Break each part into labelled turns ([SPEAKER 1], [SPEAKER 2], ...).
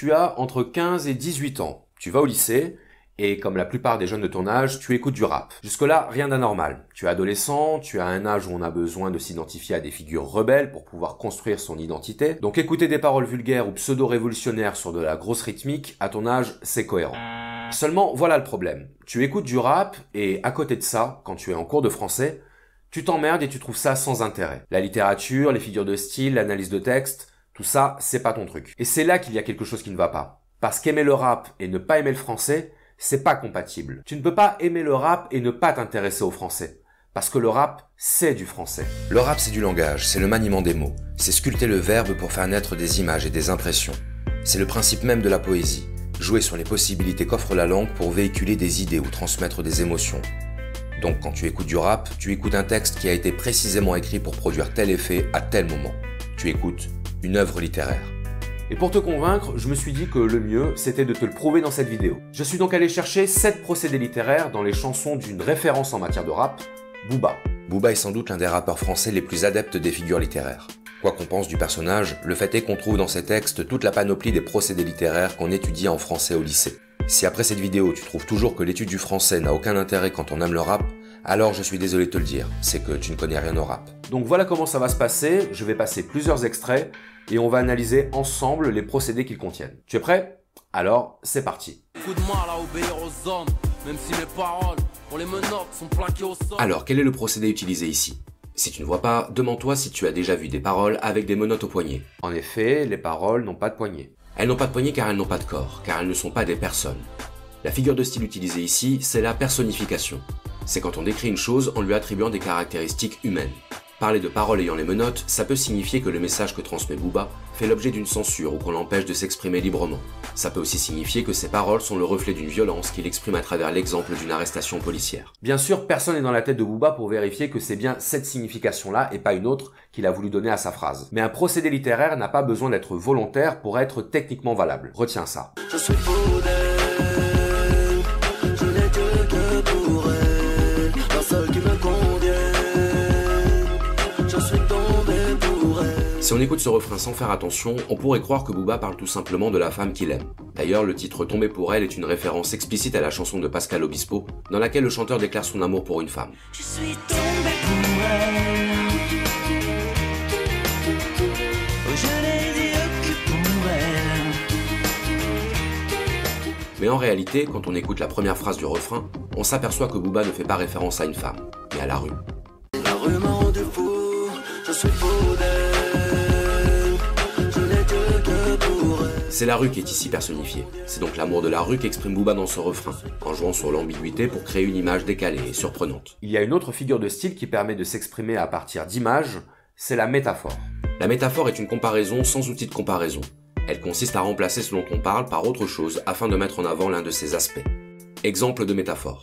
[SPEAKER 1] Tu as entre 15 et 18 ans. Tu vas au lycée et comme la plupart des jeunes de ton âge, tu écoutes du rap. Jusque-là, rien d'anormal. Tu es adolescent, tu as un âge où on a besoin de s'identifier à des figures rebelles pour pouvoir construire son identité. Donc écouter des paroles vulgaires ou pseudo-révolutionnaires sur de la grosse rythmique, à ton âge, c'est cohérent. Seulement, voilà le problème. Tu écoutes du rap et à côté de ça, quand tu es en cours de français, tu t'emmerdes et tu trouves ça sans intérêt. La littérature, les figures de style, l'analyse de texte, tout ça, c'est pas ton truc. Et c'est là qu'il y a quelque chose qui ne va pas. Parce qu'aimer le rap et ne pas aimer le français, c'est pas compatible. Tu ne peux pas aimer le rap et ne pas t'intéresser au français. Parce que le rap, c'est du français.
[SPEAKER 2] Le rap, c'est du langage, c'est le maniement des mots. C'est sculpter le verbe pour faire naître des images et des impressions. C'est le principe même de la poésie. Jouer sur les possibilités qu'offre la langue pour véhiculer des idées ou transmettre des émotions. Donc quand tu écoutes du rap, tu écoutes un texte qui a été précisément écrit pour produire tel effet à tel moment. Tu écoutes une œuvre littéraire.
[SPEAKER 1] Et pour te convaincre, je me suis dit que le mieux, c'était de te le prouver dans cette vidéo. Je suis donc allé chercher 7 procédés littéraires dans les chansons d'une référence en matière de rap, Booba.
[SPEAKER 2] Booba est sans doute l'un des rappeurs français les plus adeptes des figures littéraires. Quoi qu'on pense du personnage, le fait est qu'on trouve dans ses textes toute la panoplie des procédés littéraires qu'on étudie en français au lycée. Si après cette vidéo tu trouves toujours que l'étude du français n'a aucun intérêt quand on aime le rap, alors je suis désolé de te le dire, c'est que tu ne connais rien au rap.
[SPEAKER 1] Donc voilà comment ça va se passer, je vais passer plusieurs extraits et on va analyser ensemble les procédés qu'ils contiennent. Tu es prêt? Alors, c'est parti.
[SPEAKER 2] Alors, quel est le procédé utilisé ici? Si tu ne vois pas, demande-toi si tu as déjà vu des paroles avec des menottes au poignet.
[SPEAKER 1] En effet, les paroles n'ont pas de poignet.
[SPEAKER 2] Elles n'ont pas de poignet car elles n'ont pas de corps, car elles ne sont pas des personnes. La figure de style utilisée ici, c'est la personnification. C'est quand on décrit une chose en lui attribuant des caractéristiques humaines. Parler de paroles ayant les menottes, ça peut signifier que le message que transmet Booba fait l'objet d'une censure ou qu'on l'empêche de s'exprimer librement. Ça peut aussi signifier que ses paroles sont le reflet d'une violence qu'il exprime à travers l'exemple d'une arrestation policière.
[SPEAKER 1] Bien sûr, personne n'est dans la tête de Booba pour vérifier que c'est bien cette signification-là et pas une autre qu'il a voulu donner à sa phrase. Mais un procédé littéraire n'a pas besoin d'être volontaire pour être techniquement valable. Retiens ça. Je suis
[SPEAKER 2] Si on écoute ce refrain sans faire attention, on pourrait croire que Booba parle tout simplement de la femme qu'il aime. D'ailleurs, le titre Tombé pour elle est une référence explicite à la chanson de Pascal Obispo, dans laquelle le chanteur déclare son amour pour une femme. Je suis tombé pour elle. Mais en réalité, quand on écoute la première phrase du refrain, on s'aperçoit que Booba ne fait pas référence à une femme, mais à la rue. La rue fou, je suis C'est la rue qui est ici personnifiée. C'est donc l'amour de la rue qu'exprime Booba dans ce refrain, en jouant sur l'ambiguïté pour créer une image décalée et surprenante.
[SPEAKER 1] Il y a une autre figure de style qui permet de s'exprimer à partir d'images, c'est la métaphore.
[SPEAKER 2] La métaphore est une comparaison sans outil de comparaison. Elle consiste à remplacer ce dont on parle par autre chose afin de mettre en avant l'un de ses aspects. Exemple de métaphore.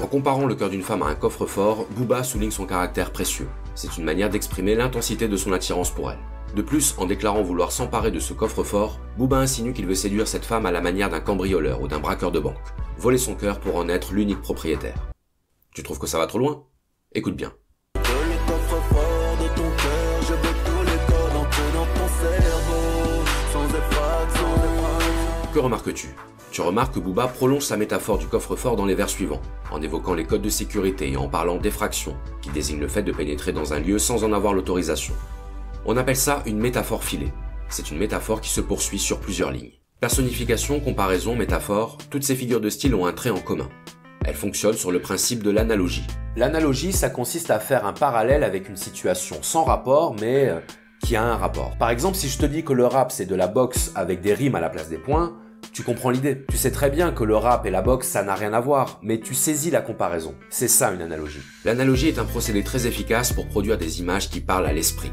[SPEAKER 2] En comparant le cœur d'une femme à un coffre-fort, Booba souligne son caractère précieux. C'est une manière d'exprimer l'intensité de son attirance pour elle. De plus, en déclarant vouloir s'emparer de ce coffre-fort, Booba insinue qu'il veut séduire cette femme à la manière d'un cambrioleur ou d'un braqueur de banque, voler son cœur pour en être l'unique propriétaire. Tu trouves que ça va trop loin? Écoute bien. Que remarques-tu? Tu remarques que Booba prolonge sa métaphore du coffre-fort dans les vers suivants, en évoquant les codes de sécurité et en parlant d'effraction, qui désigne le fait de pénétrer dans un lieu sans en avoir l'autorisation. On appelle ça une métaphore filée. C'est une métaphore qui se poursuit sur plusieurs lignes. Personnification, comparaison, métaphore, toutes ces figures de style ont un trait en commun. Elles fonctionnent sur le principe de l'analogie.
[SPEAKER 1] L'analogie, ça consiste à faire un parallèle avec une situation sans rapport, mais euh, qui a un rapport. Par exemple, si je te dis que le rap c'est de la boxe avec des rimes à la place des points, tu comprends l'idée. Tu sais très bien que le rap et la boxe, ça n'a rien à voir, mais tu saisis la comparaison. C'est ça une analogie.
[SPEAKER 2] L'analogie est un procédé très efficace pour produire des images qui parlent à l'esprit.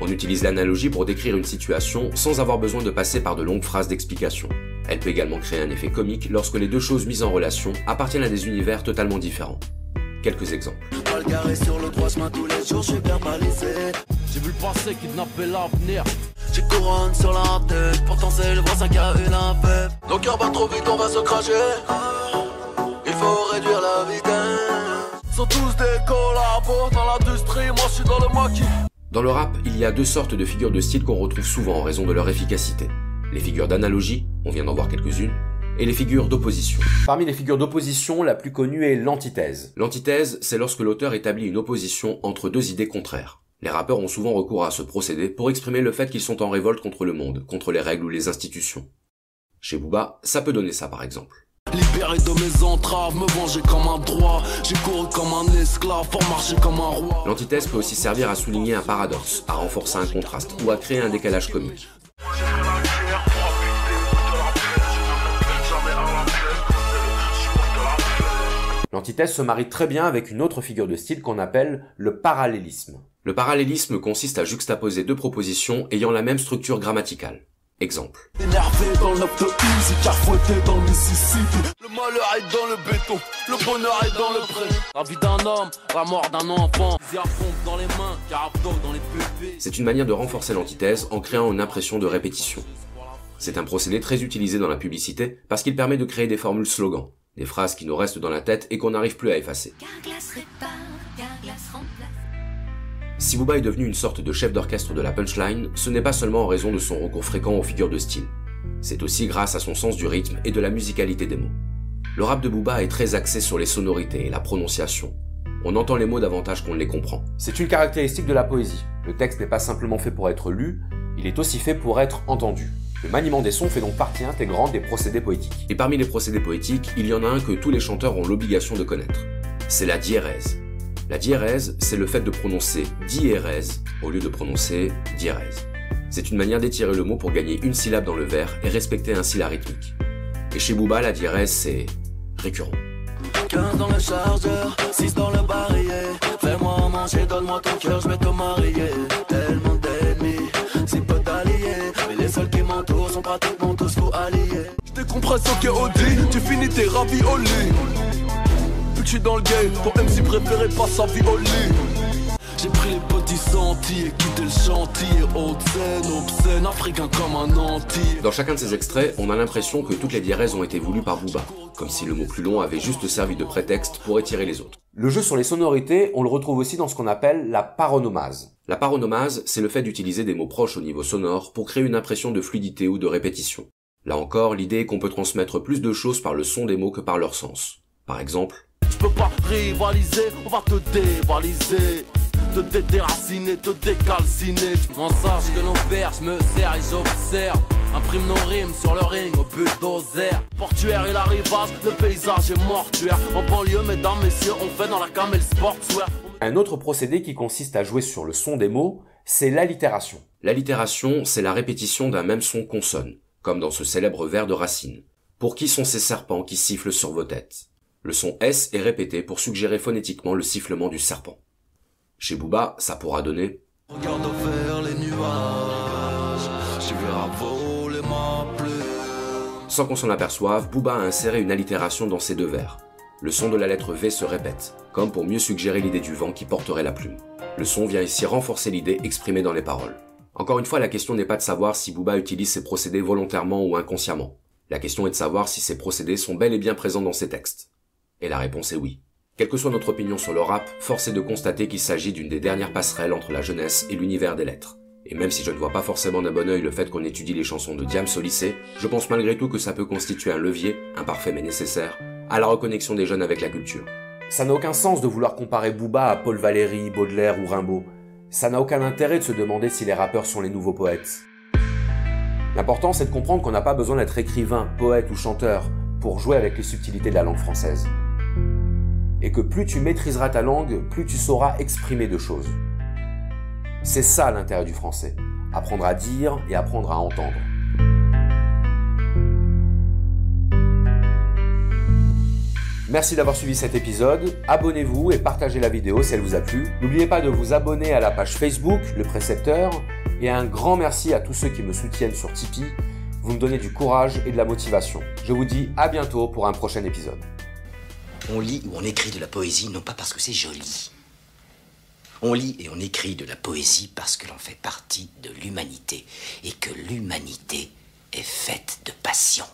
[SPEAKER 2] On utilise l'analogie pour décrire une situation sans avoir besoin de passer par de longues phrases d'explication. Elle peut également créer un effet comique lorsque les deux choses mises en relation appartiennent à des univers totalement différents. Quelques exemples. J'ai vu le passé kidnapper l'avenir. J'ai couronne sur la tête, pourtant c'est le voisin qui a une Nos cœurs battent trop vite, on va se cracher. Il faut réduire la vitesse. Sont tous des collabos dans l'industrie, moi je suis dans le maquis. Dans le rap, il y a deux sortes de figures de style qu'on retrouve souvent en raison de leur efficacité. Les figures d'analogie, on vient d'en voir quelques-unes, et les figures d'opposition.
[SPEAKER 1] Parmi les figures d'opposition, la plus connue est l'antithèse.
[SPEAKER 2] L'antithèse, c'est lorsque l'auteur établit une opposition entre deux idées contraires. Les rappeurs ont souvent recours à ce procédé pour exprimer le fait qu'ils sont en révolte contre le monde, contre les règles ou les institutions. Chez Booba, ça peut donner ça par exemple. L'antithèse peut aussi servir à souligner un paradoxe, à renforcer un contraste ou à créer un décalage comique.
[SPEAKER 1] L'antithèse se marie très bien avec une autre figure de style qu'on appelle le parallélisme.
[SPEAKER 2] Le parallélisme consiste à juxtaposer deux propositions ayant la même structure grammaticale. Exemple.
[SPEAKER 3] Énervé dans le Easy, car fouetté dans le Mississippi. Le malheur est dans le béton, le bonheur est dans le pré. La vie d'un homme, la mort d'un enfant. pompe dans les mains, carabdo dans les pépés.
[SPEAKER 2] C'est une manière de renforcer l'antithèse en créant une impression de répétition. C'est un procédé très utilisé dans la publicité parce qu'il permet de créer des formules slogans, des phrases qui nous restent dans la tête et qu'on n'arrive plus à effacer. Si Booba est devenu une sorte de chef d'orchestre de la punchline, ce n'est pas seulement en raison de son recours fréquent aux figures de style. C'est aussi grâce à son sens du rythme et de la musicalité des mots. Le rap de Booba est très axé sur les sonorités et la prononciation. On entend les mots davantage qu'on ne les comprend.
[SPEAKER 1] C'est une caractéristique de la poésie. Le texte n'est pas simplement fait pour être lu, il est aussi fait pour être entendu. Le maniement des sons fait donc partie intégrante des procédés poétiques.
[SPEAKER 2] Et parmi les procédés poétiques, il y en a un que tous les chanteurs ont l'obligation de connaître. C'est la diérèse. La diérèse, c'est le fait de prononcer diérèse au lieu de prononcer diérèse. C'est une manière d'étirer le mot pour gagner une syllabe dans le vers et respecter ainsi la rythmique. Et chez Booba, la diérèse, c'est récurrent.
[SPEAKER 3] 15 dans le chargeur, 6 dans le barillet. Fais-moi manger, donne-moi ton cœur, je vais te marier. Tellement d'ennemis, si peu d'alliés. Mais les seuls qui m'entourent sont pratiquement tous faux alliés. Je décompresse au KOD, tu finis tes raviolis je suis dans le game, ton MC préféré passe sa vie au lit. J'ai pris les petits sentiers, quitté le chantier, haute scène, obscène, africain comme un anti.
[SPEAKER 2] Dans chacun de ces extraits, on a l'impression que toutes les diarèses ont été voulues par Booba, comme si le mot plus long avait juste servi de prétexte pour étirer les autres.
[SPEAKER 1] Le jeu sur les sonorités, on le retrouve aussi dans ce qu'on appelle la paronomase.
[SPEAKER 2] La paronomase, c'est le fait d'utiliser des mots proches au niveau sonore pour créer une impression de fluidité ou de répétition. Là encore, l'idée est qu'on peut transmettre plus de choses par le son des mots que par leur sens. Par exemple,
[SPEAKER 3] peux pas rivaliser, on va te dévaliser te déraciner, te décalciner. Tu m'en sache que nos pères, je me sers et j'observe. Imprime nos rimes sur le ring au bulldozer. Portuaire et la rivage, le paysage est mortuaire. En banlieue, mesdames, messieurs, on fait dans la camel sportswear.
[SPEAKER 1] Un autre procédé qui consiste à jouer sur le son des mots, c'est l'allitération.
[SPEAKER 2] L'allitération, c'est la répétition d'un même son consonne, comme dans ce célèbre vers de Racine. Pour qui sont ces serpents qui sifflent sur vos têtes? Le son S est répété pour suggérer phonétiquement le sifflement du serpent. Chez Booba, ça pourra donner
[SPEAKER 3] Regarde les nuages, voler ma
[SPEAKER 2] Sans qu'on s'en aperçoive, Booba a inséré une allitération dans ces deux vers. Le son de la lettre V se répète, comme pour mieux suggérer l'idée du vent qui porterait la plume. Le son vient ici renforcer l'idée exprimée dans les paroles. Encore une fois, la question n'est pas de savoir si Booba utilise ces procédés volontairement ou inconsciemment. La question est de savoir si ces procédés sont bel et bien présents dans ses textes. Et la réponse est oui. Quelle que soit notre opinion sur le rap, force est de constater qu'il s'agit d'une des dernières passerelles entre la jeunesse et l'univers des lettres. Et même si je ne vois pas forcément d'un bon oeil le fait qu'on étudie les chansons de Diams au lycée, je pense malgré tout que ça peut constituer un levier, imparfait mais nécessaire, à la reconnexion des jeunes avec la culture.
[SPEAKER 1] Ça n'a aucun sens de vouloir comparer Booba à Paul Valéry, Baudelaire ou Rimbaud. Ça n'a aucun intérêt de se demander si les rappeurs sont les nouveaux poètes. L'important c'est de comprendre qu'on n'a pas besoin d'être écrivain, poète ou chanteur pour jouer avec les subtilités de la langue française et que plus tu maîtriseras ta langue, plus tu sauras exprimer de choses. C'est ça l'intérêt du français, apprendre à dire et apprendre à entendre. Merci d'avoir suivi cet épisode, abonnez-vous et partagez la vidéo si elle vous a plu. N'oubliez pas de vous abonner à la page Facebook, le précepteur, et un grand merci à tous ceux qui me soutiennent sur Tipeee. Vous me donnez du courage et de la motivation. Je vous dis à bientôt pour un prochain épisode.
[SPEAKER 4] On lit ou on écrit de la poésie non pas parce que c'est joli. On lit et on écrit de la poésie parce que l'on fait partie de l'humanité et que l'humanité est faite de passion.